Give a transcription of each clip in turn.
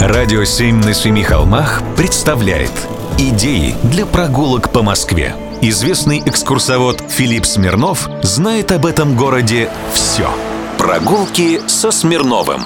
Радио «Семь на семи холмах» представляет Идеи для прогулок по Москве. Известный экскурсовод Филипп Смирнов знает об этом городе все. Прогулки со Смирновым.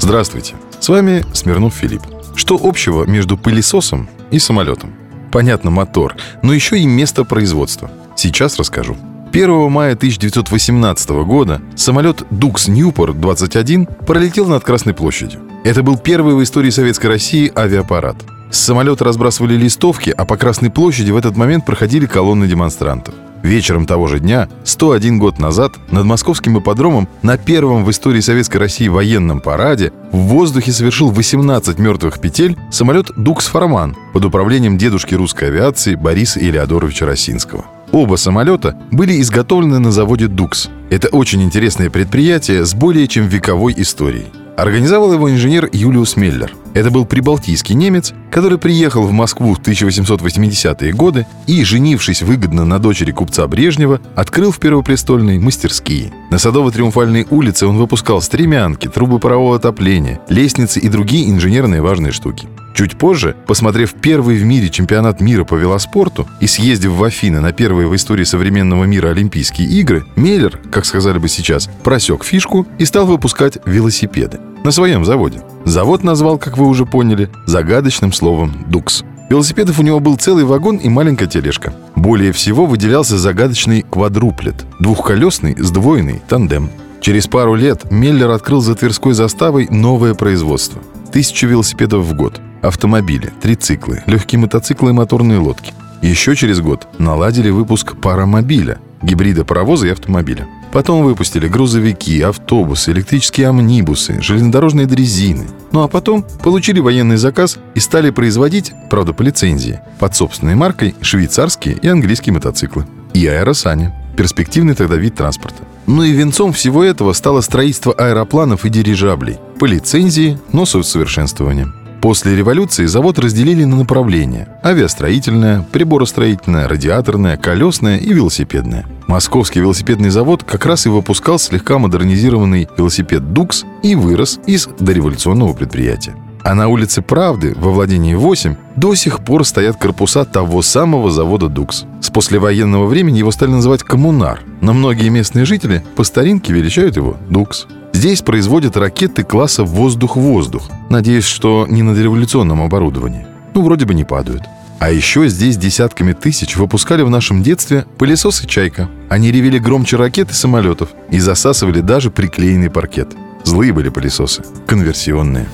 Здравствуйте, с вами Смирнов Филипп. Что общего между пылесосом и самолетом? Понятно, мотор, но еще и место производства. Сейчас расскажу. 1 мая 1918 года самолет Дукс Ньюпорт 21 пролетел над Красной площадью. Это был первый в истории Советской России авиапарат. С самолета разбрасывали листовки, а по Красной площади в этот момент проходили колонны демонстрантов. Вечером того же дня, 101 год назад, над московским ипподромом на первом в истории Советской России военном параде в воздухе совершил 18 мертвых петель самолет «Дукс Форман» под управлением дедушки русской авиации Бориса Илеодоровича Росинского. Оба самолета были изготовлены на заводе «Дукс». Это очень интересное предприятие с более чем вековой историей. Организовал его инженер Юлиус Меллер. Это был прибалтийский немец, который приехал в Москву в 1880-е годы и, женившись выгодно на дочери купца Брежнева, открыл в Первопрестольной мастерские. На Садово-Триумфальной улице он выпускал стремянки, трубы парового отопления, лестницы и другие инженерные важные штуки. Чуть позже, посмотрев первый в мире чемпионат мира по велоспорту и съездив в Афины на первые в истории современного мира Олимпийские игры, Меллер, как сказали бы сейчас, просек фишку и стал выпускать велосипеды на своем заводе. Завод назвал, как вы уже поняли, загадочным словом «Дукс». Велосипедов у него был целый вагон и маленькая тележка. Более всего выделялся загадочный квадруплет – двухколесный сдвоенный тандем. Через пару лет Меллер открыл за Тверской заставой новое производство. Тысячу велосипедов в год – автомобили, трициклы, легкие мотоциклы и моторные лодки. Еще через год наладили выпуск паромобиля, гибрида паровоза и автомобиля. Потом выпустили грузовики, автобусы, электрические амнибусы, железнодорожные дрезины. Ну а потом получили военный заказ и стали производить, правда по лицензии, под собственной маркой швейцарские и английские мотоциклы. И аэросани. Перспективный тогда вид транспорта. Ну и венцом всего этого стало строительство аэропланов и дирижаблей. По лицензии, но с усовершенствованием. После революции завод разделили на направления – авиастроительное, приборостроительное, радиаторное, колесное и велосипедное. Московский велосипедный завод как раз и выпускал слегка модернизированный велосипед «Дукс» и вырос из дореволюционного предприятия. А на улице Правды, во владении 8, до сих пор стоят корпуса того самого завода «Дукс». С послевоенного времени его стали называть «Коммунар», но многие местные жители по старинке величают его «Дукс». Здесь производят ракеты класса «воздух-воздух». Надеюсь, что не на дореволюционном оборудовании. Ну, вроде бы не падают. А еще здесь десятками тысяч выпускали в нашем детстве пылесосы «Чайка». Они ревели громче ракет и самолетов и засасывали даже приклеенный паркет. Злые были пылесосы, конверсионные.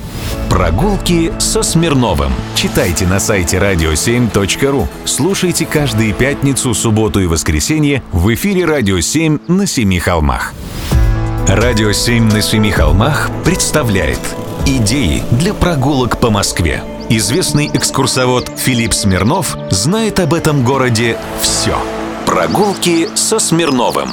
Прогулки со Смирновым. Читайте на сайте radio7.ru. Слушайте каждые пятницу, субботу и воскресенье в эфире «Радио 7» на Семи холмах. Радио «Семь на семи холмах» представляет Идеи для прогулок по Москве. Известный экскурсовод Филипп Смирнов знает об этом городе все. Прогулки со Смирновым.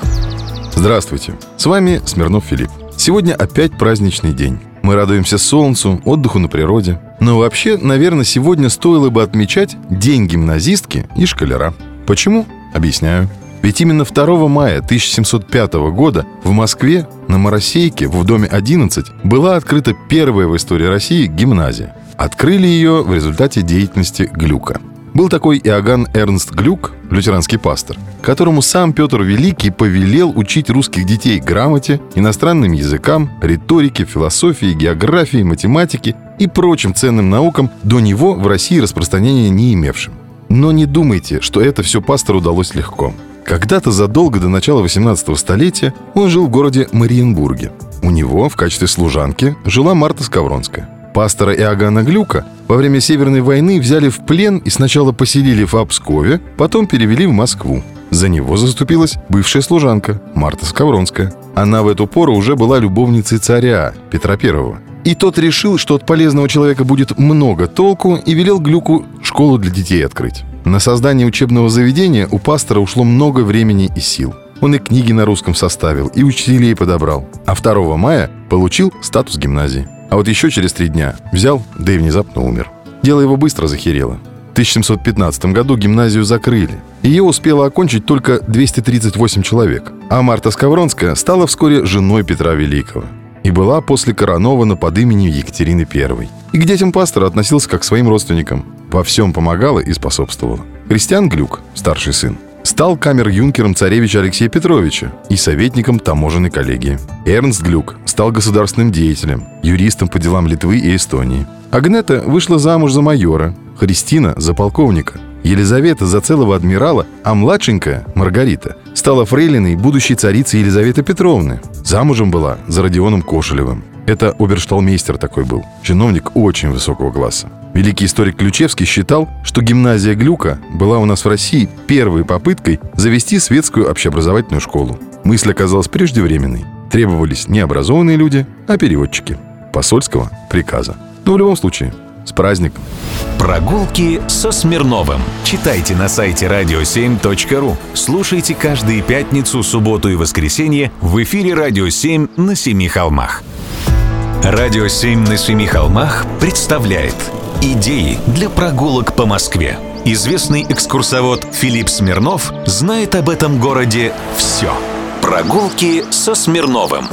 Здравствуйте, с вами Смирнов Филипп. Сегодня опять праздничный день. Мы радуемся солнцу, отдыху на природе. Но вообще, наверное, сегодня стоило бы отмечать День гимназистки и школяра. Почему? Объясняю. Ведь именно 2 мая 1705 года в Москве на Моросейке в доме 11 была открыта первая в истории России гимназия. Открыли ее в результате деятельности Глюка. Был такой Иоганн Эрнст Глюк, лютеранский пастор, которому сам Петр Великий повелел учить русских детей грамоте, иностранным языкам, риторике, философии, географии, математике и прочим ценным наукам, до него в России распространения не имевшим. Но не думайте, что это все пастору удалось легко. Когда-то задолго до начала 18 столетия он жил в городе Мариенбурге. У него в качестве служанки жила Марта Скавронская. Пастора Иоганна Глюка во время Северной войны взяли в плен и сначала поселили в Обскове, потом перевели в Москву. За него заступилась бывшая служанка Марта Скавронская. Она в эту пору уже была любовницей царя Петра Первого. И тот решил, что от полезного человека будет много толку, и велел Глюку школу для детей открыть. На создание учебного заведения у пастора ушло много времени и сил. Он и книги на русском составил, и учителей подобрал. А 2 мая получил статус гимназии. А вот еще через три дня взял, да и внезапно умер. Дело его быстро захерело. В 1715 году гимназию закрыли. Ее успело окончить только 238 человек. А Марта Скавронская стала вскоре женой Петра Великого. и была после коронована под именем Екатерины I. И к детям пастора относился как к своим родственникам. Во всем помогала и способствовала. Христиан Глюк, старший сын, стал камер-юнкером царевича Алексея Петровича и советником таможенной коллегии. Эрнст Глюк стал государственным деятелем, юристом по делам Литвы и Эстонии. Агнета вышла замуж за майора, Христина – за полковника, Елизавета за целого адмирала, а младшенькая, Маргарита, стала фрейлиной будущей царицы Елизаветы Петровны. Замужем была за Родионом Кошелевым. Это обершталмейстер такой был, чиновник очень высокого класса. Великий историк Ключевский считал, что гимназия Глюка была у нас в России первой попыткой завести светскую общеобразовательную школу. Мысль оказалась преждевременной. Требовались не образованные люди, а переводчики. Посольского приказа. Но в любом случае, с праздником! Прогулки со Смирновым. Читайте на сайте radio7.ru. Слушайте каждые пятницу, субботу и воскресенье в эфире «Радио 7» на Семи холмах. «Радио 7» на Семи холмах представляет Идеи для прогулок по Москве. Известный экскурсовод Филипп Смирнов знает об этом городе все. Прогулки со Смирновым.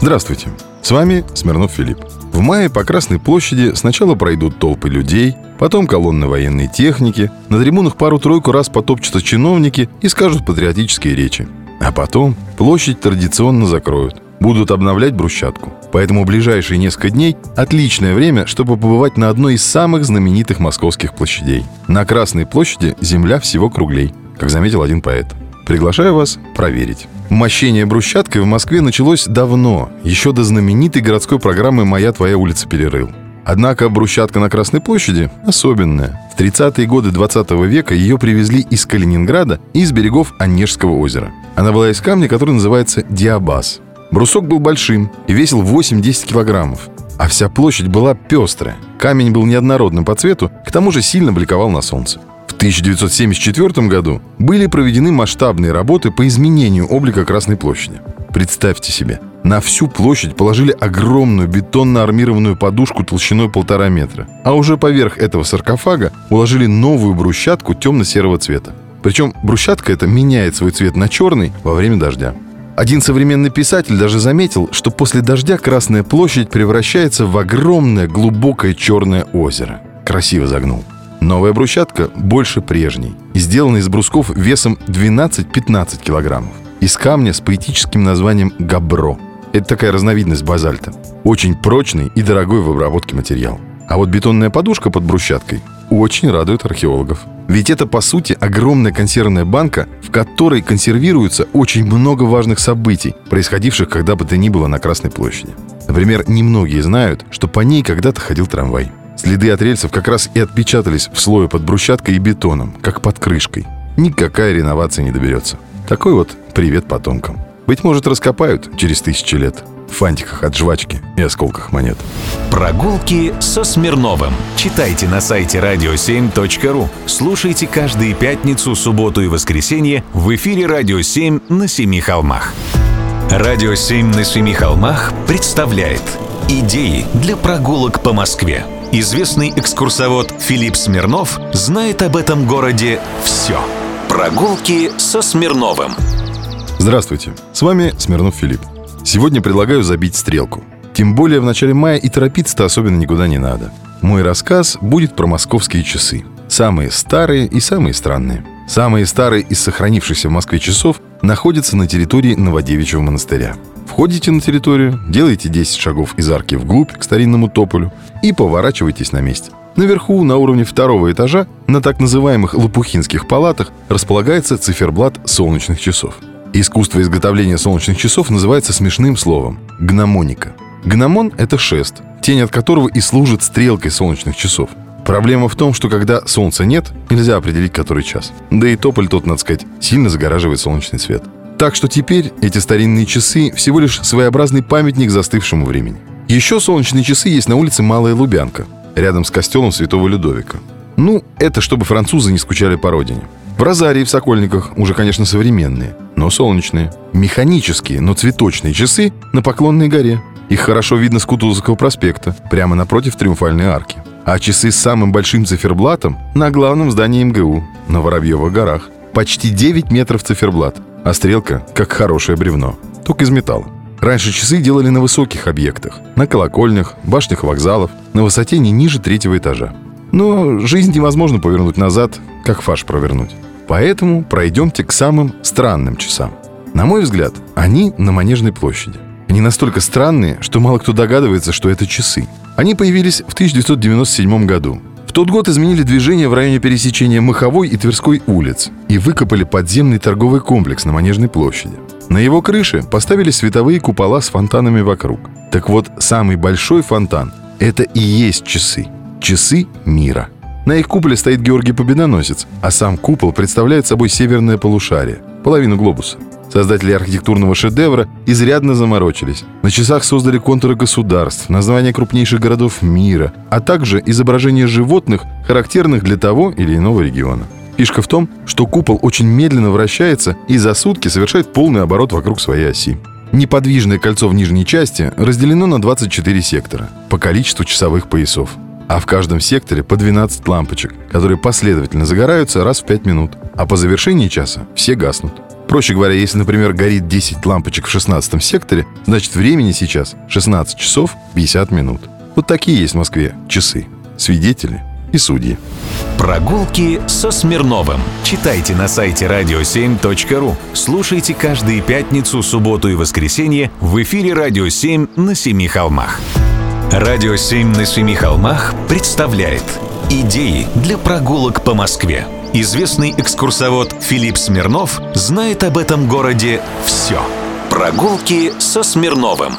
Здравствуйте, с вами Смирнов Филипп. В мае по Красной площади сначала пройдут толпы людей, потом колонны военной техники, на трибунах пару-тройку раз потопчутся чиновники и скажут патриотические речи. А потом площадь традиционно закроют. Будут обновлять брусчатку. Поэтому ближайшие несколько дней – отличное время, чтобы побывать на одной из самых знаменитых московских площадей. На Красной площади земля всего круглей, как заметил один поэт. Приглашаю вас проверить. Мощение брусчаткой в Москве началось давно, еще до знаменитой городской программы «Моя твоя улица перерыл». Однако брусчатка на Красной площади особенная. В 30-е годы 20 века ее привезли из Калининграда и из берегов Онежского озера. Она была из камня, который называется диабаз. Брусок был большим и весил 8-10 килограммов. А вся площадь была пестрая. Камень был неоднородным по цвету, к тому же сильно бликовал на солнце. 1974 году были проведены масштабные работы по изменению облика Красной площади. Представьте себе, на всю площадь положили огромную бетонно-армированную подушку толщиной полтора метра, а уже поверх этого саркофага уложили новую брусчатку темно-серого цвета. Причем брусчатка эта меняет свой цвет на черный во время дождя. Один современный писатель даже заметил, что после дождя Красная площадь превращается в огромное глубокое черное озеро. Красиво загнул. Новая брусчатка больше прежней сделана из брусков весом 12-15 килограммов. Из камня с поэтическим названием габро. Это такая разновидность базальта. Очень прочный и дорогой в обработке материал. А вот бетонная подушка под брусчаткой очень радует археологов. Ведь это, по сути, огромная консервная банка, в которой консервируется очень много важных событий, происходивших когда бы то ни было на Красной площади. Например, немногие знают, что по ней когда-то ходил трамвай. Следы от рельсов как раз и отпечатались в слое под брусчаткой и бетоном, как под крышкой. Никакая реновация не доберется. Такой вот привет потомкам. Быть может, раскопают через тысячи лет фантиках от жвачки и осколках монет. Прогулки со Смирновым. Читайте на сайте radio7.ru. Слушайте каждые пятницу, субботу и воскресенье в эфире «Радио 7» на Семи холмах. «Радио 7» на Семи холмах представляет Идеи для прогулок по Москве. Известный экскурсовод Филипп Смирнов знает об этом городе все. Прогулки со Смирновым. Здравствуйте, с вами Смирнов Филипп. Сегодня предлагаю забить стрелку. Тем более в начале мая и торопиться-то особенно никуда не надо. Мой рассказ будет про московские часы. Самые старые и самые странные. Самые старые из сохранившихся в Москве часов находятся на территории Новодевичьего монастыря. Входите на территорию, делаете 10 шагов из арки вглубь к старинному тополю и поворачивайтесь на месте. Наверху, на уровне второго этажа, на так называемых лопухинских палатах, располагается циферблат солнечных часов. Искусство изготовления солнечных часов называется смешным словом – гномоника. Гномон – это шест, тень от которого и служит стрелкой солнечных часов. Проблема в том, что когда солнца нет, нельзя определить, который час. Да и тополь тот, надо сказать, сильно загораживает солнечный свет. Так что теперь эти старинные часы всего лишь своеобразный памятник застывшему времени. Еще солнечные часы есть на улице Малая Лубянка, рядом с костелом Святого Людовика. Ну, это чтобы французы не скучали по родине. В Розарии в Сокольниках уже, конечно, современные, но солнечные. Механические, но цветочные часы на Поклонной горе. Их хорошо видно с Кутузовского проспекта, прямо напротив Триумфальной арки. А часы с самым большим циферблатом на главном здании МГУ, на Воробьевых горах. Почти 9 метров циферблат, а стрелка как хорошее бревно, только из металла. Раньше часы делали на высоких объектах, на колокольнях, башнях вокзалов, на высоте не ниже третьего этажа. Но жизнь невозможно повернуть назад, как фарш провернуть. Поэтому пройдемте к самым странным часам. На мой взгляд, они на Манежной площади. Они настолько странные, что мало кто догадывается, что это часы. Они появились в 1997 году. В тот год изменили движение в районе пересечения Маховой и Тверской улиц и выкопали подземный торговый комплекс на Манежной площади. На его крыше поставили световые купола с фонтанами вокруг. Так вот, самый большой фонтан – это и есть часы. Часы мира. На их куполе стоит Георгий Победоносец, а сам купол представляет собой северное полушарие, половину глобуса. Создатели архитектурного шедевра изрядно заморочились. На часах создали контуры государств, названия крупнейших городов мира, а также изображения животных, характерных для того или иного региона. Фишка в том, что купол очень медленно вращается и за сутки совершает полный оборот вокруг своей оси. Неподвижное кольцо в нижней части разделено на 24 сектора по количеству часовых поясов. А в каждом секторе по 12 лампочек, которые последовательно загораются раз в 5 минут, а по завершении часа все гаснут. Проще говоря, если, например, горит 10 лампочек в 16 секторе, значит времени сейчас 16 часов 50 минут. Вот такие есть в Москве часы. Свидетели и судьи. Прогулки со Смирновым. Читайте на сайте radio7.ru. Слушайте каждые пятницу, субботу и воскресенье в эфире «Радио 7» на Семи холмах. «Радио 7» на Семи холмах представляет Идеи для прогулок по Москве. Известный экскурсовод Филипп Смирнов знает об этом городе все. Прогулки со Смирновым.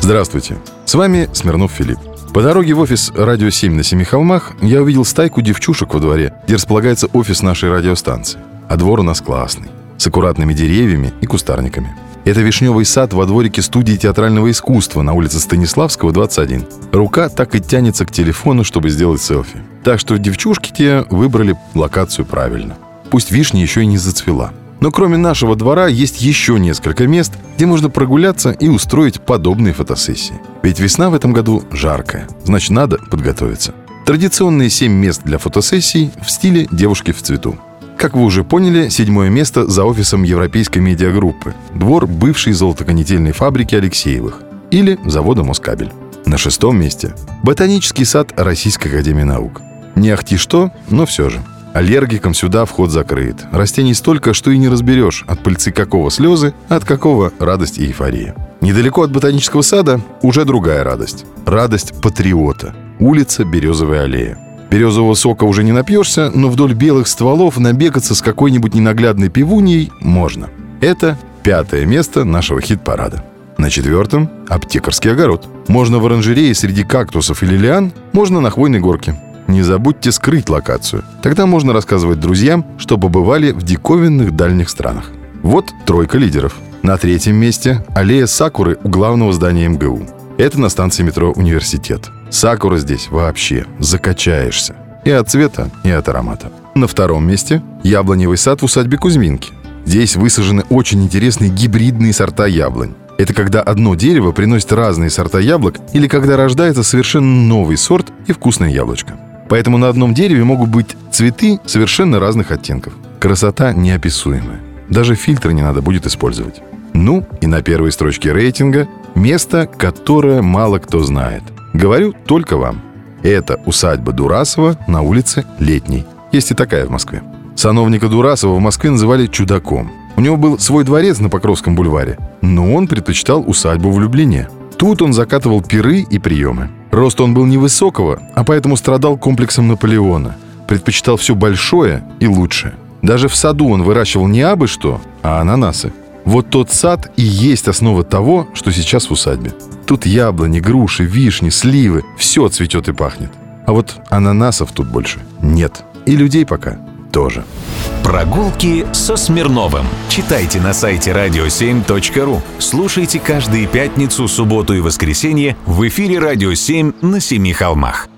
Здравствуйте. С вами Смирнов Филипп. По дороге в офис «Радио 7» на Семи холмах я увидел стайку девчушек во дворе, где располагается офис нашей радиостанции. А двор у нас классный, с аккуратными деревьями и кустарниками. Это вишневый сад во дворике студии театрального искусства на улице Станиславского, 21. Рука так и тянется к телефону, чтобы сделать селфи. Так что девчушки те выбрали локацию правильно. Пусть вишня еще и не зацвела. Но кроме нашего двора есть еще несколько мест, где можно прогуляться и устроить подобные фотосессии. Ведь весна в этом году жаркая, значит надо подготовиться. Традиционные 7 мест для фотосессий в стиле «девушки в цвету». Как вы уже поняли, седьмое место за офисом Европейской медиагруппы. Двор бывшей золотоконетельной фабрики Алексеевых. Или завода «Москабель». На шестом месте – ботанический сад Российской Академии Наук. Не ахти что, но все же. Аллергикам сюда вход закрыт. Растений столько, что и не разберешь, от пыльцы какого слезы, от какого радость и эйфория. Недалеко от ботанического сада уже другая радость. Радость патриота. Улица Березовая аллея. Березового сока уже не напьешься, но вдоль белых стволов набегаться с какой-нибудь ненаглядной пивуньей можно. Это пятое место нашего хит-парада. На четвертом – аптекарский огород. Можно в оранжерее среди кактусов или лиан, можно на хвойной горке. Не забудьте скрыть локацию. Тогда можно рассказывать друзьям, что побывали в диковинных дальних странах. Вот тройка лидеров. На третьем месте – аллея Сакуры у главного здания МГУ. Это на станции метро «Университет». Сакура здесь вообще закачаешься. И от цвета, и от аромата. На втором месте – яблоневый сад в усадьбе Кузьминки. Здесь высажены очень интересные гибридные сорта яблонь. Это когда одно дерево приносит разные сорта яблок или когда рождается совершенно новый сорт и вкусное яблочко. Поэтому на одном дереве могут быть цветы совершенно разных оттенков. Красота неописуемая. Даже фильтры не надо будет использовать. Ну и на первой строчке рейтинга место, которое мало кто знает. Говорю только вам. Это усадьба Дурасова на улице Летней. Есть и такая в Москве. Сановника Дурасова в Москве называли чудаком. У него был свой дворец на Покровском бульваре, но он предпочитал усадьбу в Люблине. Тут он закатывал пиры и приемы. Рост он был невысокого, а поэтому страдал комплексом Наполеона. Предпочитал все большое и лучшее. Даже в саду он выращивал не абы что, а ананасы. Вот тот сад и есть основа того, что сейчас в усадьбе. Тут яблони, груши, вишни, сливы, все цветет и пахнет. А вот ананасов тут больше нет. И людей пока тоже. Прогулки со Смирновым. Читайте на сайте radio7.ru. Слушайте каждые пятницу, субботу и воскресенье в эфире «Радио 7» на Семи холмах.